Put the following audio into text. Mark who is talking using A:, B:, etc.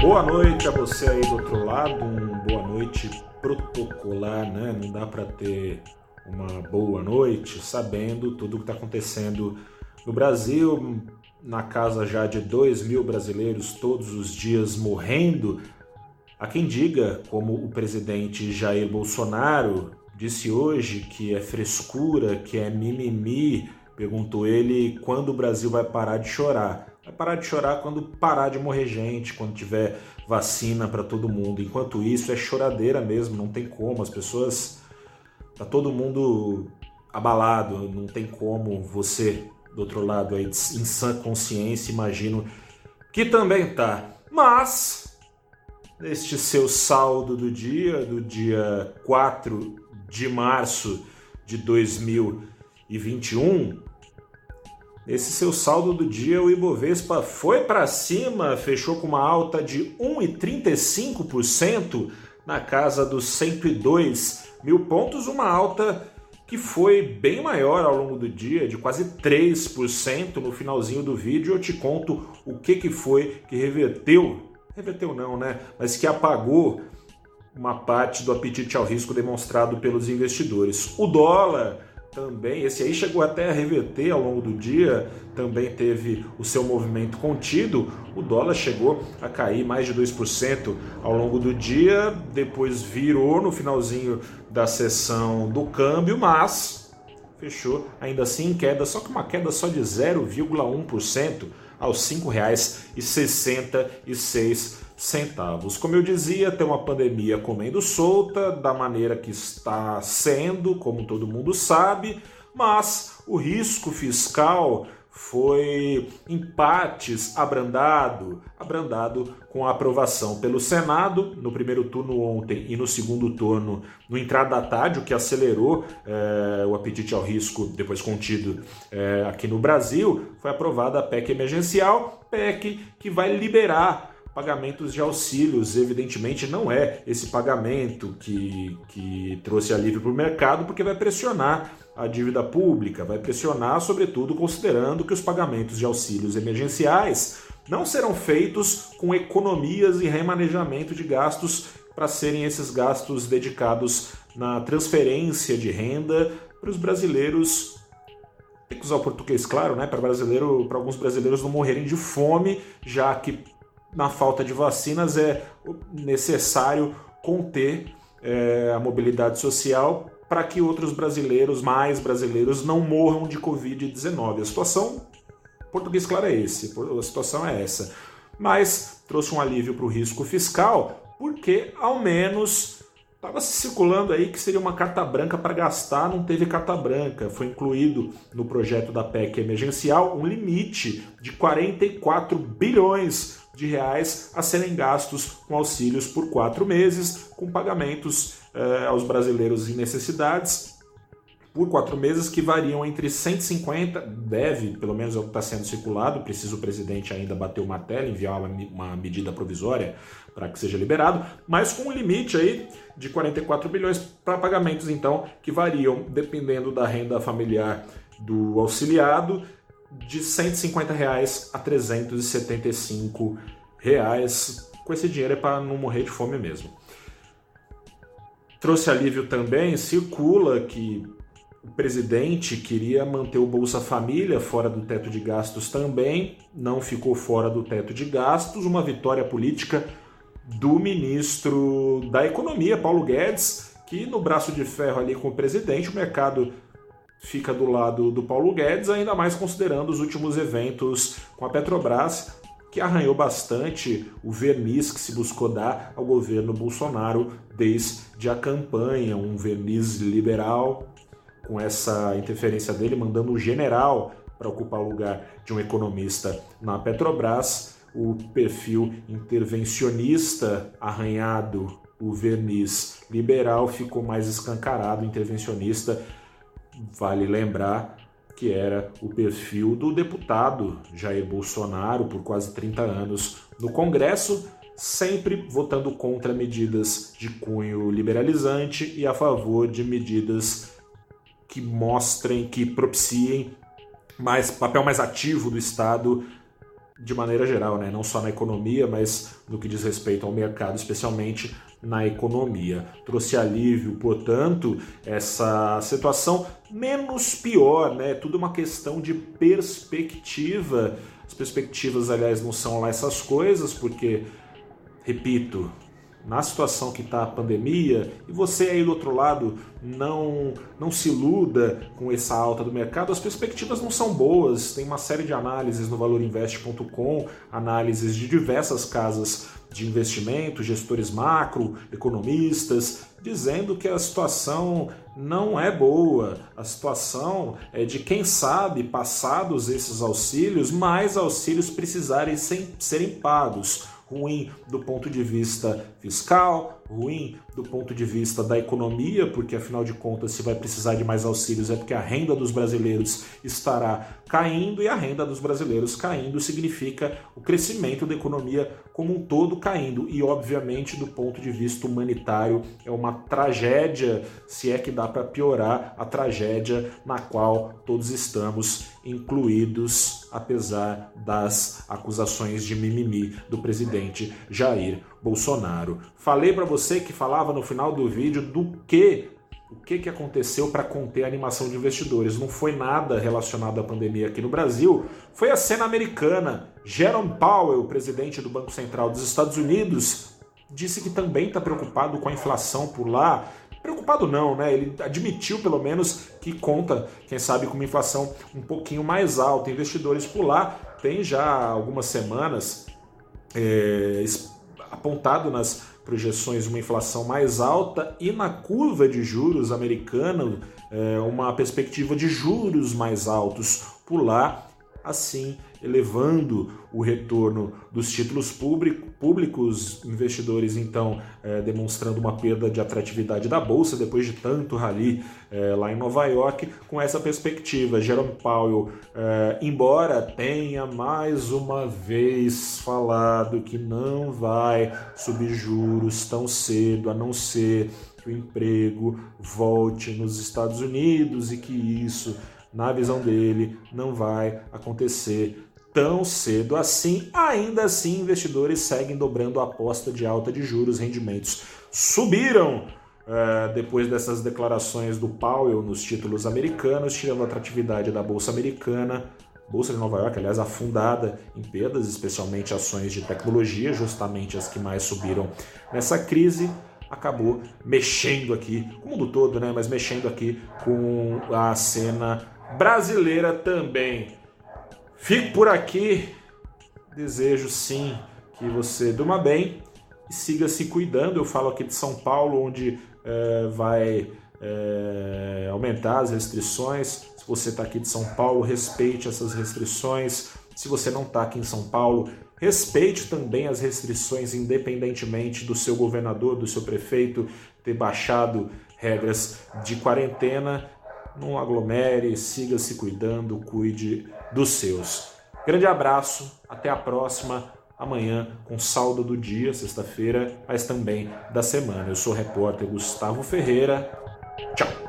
A: Boa noite a você aí do outro lado, um boa noite protocolar, né? Não dá para ter uma boa noite sabendo tudo o que está acontecendo no Brasil, na casa já de 2 mil brasileiros todos os dias morrendo. Há quem diga, como o presidente Jair Bolsonaro disse hoje, que é frescura, que é mimimi. Perguntou ele quando o Brasil vai parar de chorar. Vai parar de chorar quando parar de morrer gente, quando tiver vacina para todo mundo. Enquanto isso, é choradeira mesmo, não tem como. As pessoas. Tá todo mundo abalado, não tem como você, do outro lado, aí, em sã consciência, imagino que também tá. Mas, neste seu saldo do dia, do dia 4 de março de 2021, esse seu saldo do dia, o Ibovespa foi para cima, fechou com uma alta de 1,35% na casa dos 102 mil pontos, uma alta que foi bem maior ao longo do dia, de quase 3% no finalzinho do vídeo. Eu te conto o que, que foi que reverteu, reverteu não, né? Mas que apagou uma parte do apetite ao risco demonstrado pelos investidores. O dólar também, esse aí chegou até a reverter ao longo do dia, também teve o seu movimento contido. O dólar chegou a cair mais de 2% ao longo do dia, depois virou no finalzinho da sessão do câmbio, mas fechou ainda assim em queda, só que uma queda só de 0,1% aos R$ 5,66 centavos. Como eu dizia, tem uma pandemia comendo solta, da maneira que está sendo, como todo mundo sabe, mas o risco fiscal foi em partes abrandado, abrandado com a aprovação pelo Senado no primeiro turno ontem e no segundo turno no entrada da tarde, o que acelerou é, o apetite ao risco depois contido é, aqui no Brasil, foi aprovada a PEC emergencial, PEC que vai liberar pagamentos de auxílios, evidentemente, não é esse pagamento que, que trouxe alívio para o mercado, porque vai pressionar a dívida pública, vai pressionar, sobretudo, considerando que os pagamentos de auxílios emergenciais não serão feitos com economias e remanejamento de gastos para serem esses gastos dedicados na transferência de renda para os brasileiros. Tem que usar o português claro, né, para brasileiro, para alguns brasileiros não morrerem de fome, já que na falta de vacinas, é necessário conter é, a mobilidade social para que outros brasileiros, mais brasileiros, não morram de Covid-19. A situação, português claro é esse, a situação é essa. Mas trouxe um alívio para o risco fiscal, porque ao menos estava se circulando aí que seria uma carta branca para gastar, não teve carta branca. Foi incluído no projeto da PEC emergencial um limite de 44 bilhões de reais a serem gastos com auxílios por quatro meses, com pagamentos eh, aos brasileiros em necessidades por quatro meses que variam entre 150, deve, pelo menos é o que está sendo circulado, precisa o presidente ainda bater o martelo, enviar uma, uma medida provisória para que seja liberado, mas com um limite aí de 44 bilhões para pagamentos, então, que variam, dependendo da renda familiar do auxiliado, de 150 reais a 375 reais. Com esse dinheiro é para não morrer de fome mesmo. Trouxe alívio também, circula que o presidente queria manter o Bolsa Família fora do teto de gastos também, não ficou fora do teto de gastos, uma vitória política do ministro da Economia, Paulo Guedes, que no braço de ferro ali com o presidente, o mercado fica do lado do Paulo Guedes, ainda mais considerando os últimos eventos com a Petrobras, que arranhou bastante o verniz que se buscou dar ao governo Bolsonaro desde a campanha, um verniz liberal, com essa interferência dele, mandando o general para ocupar o lugar de um economista na Petrobras, o perfil intervencionista arranhado, o verniz liberal ficou mais escancarado, intervencionista Vale lembrar que era o perfil do deputado Jair Bolsonaro por quase 30 anos no Congresso, sempre votando contra medidas de cunho liberalizante e a favor de medidas que mostrem, que propiciem mais papel mais ativo do Estado de maneira geral, né? não só na economia, mas no que diz respeito ao mercado, especialmente na economia. Trouxe alívio, portanto, essa situação menos pior, né? Tudo uma questão de perspectiva. As perspectivas, aliás, não são lá essas coisas, porque, repito, na situação que está a pandemia, e você aí do outro lado não, não se iluda com essa alta do mercado, as perspectivas não são boas. Tem uma série de análises no valorinvest.com, análises de diversas casas de investimento, gestores macro, economistas, dizendo que a situação não é boa. A situação é de quem sabe, passados esses auxílios, mais auxílios precisarem serem pagos ruim do ponto de vista fiscal, ruim do ponto de vista da economia, porque afinal de contas, se vai precisar de mais auxílios é porque a renda dos brasileiros estará caindo e a renda dos brasileiros caindo significa o crescimento da economia como um todo caindo. E obviamente, do ponto de vista humanitário, é uma tragédia, se é que dá para piorar a tragédia na qual todos estamos incluídos, apesar das acusações de mimimi do presidente Jair Bolsonaro. Falei para você que falava no final do vídeo do que o que, que aconteceu para conter a animação de investidores. Não foi nada relacionado à pandemia aqui no Brasil, foi a cena americana. Jerome Powell, presidente do Banco Central dos Estados Unidos, disse que também está preocupado com a inflação por lá. Preocupado não, né? Ele admitiu pelo menos que conta, quem sabe, com uma inflação um pouquinho mais alta. Investidores por lá têm já algumas semanas é, apontado nas projeções uma inflação mais alta e na curva de juros americana é, uma perspectiva de juros mais altos por lá assim elevando o retorno dos títulos públicos, investidores então é, demonstrando uma perda de atratividade da bolsa depois de tanto rally é, lá em Nova York, com essa perspectiva. Jerome Powell, é, embora tenha mais uma vez falado que não vai subir juros tão cedo, a não ser que o emprego volte nos Estados Unidos e que isso na visão dele, não vai acontecer tão cedo assim. Ainda assim, investidores seguem dobrando a aposta de alta de juros, rendimentos subiram é, depois dessas declarações do Powell nos títulos americanos, tirando a atratividade da bolsa americana. Bolsa de Nova York, aliás, afundada em perdas, especialmente ações de tecnologia, justamente as que mais subiram nessa crise acabou mexendo aqui, o mundo todo, né? Mas mexendo aqui com a cena brasileira também. Fico por aqui. Desejo sim que você durma bem e siga se cuidando. Eu falo aqui de São Paulo, onde é, vai é, aumentar as restrições. Se você está aqui de São Paulo, respeite essas restrições. Se você não está aqui em São Paulo, respeite também as restrições, independentemente do seu governador, do seu prefeito ter baixado regras de quarentena não aglomere, siga se cuidando, cuide dos seus. Grande abraço, até a próxima, amanhã com saldo do dia, sexta-feira, mas também da semana. Eu sou o repórter Gustavo Ferreira. Tchau!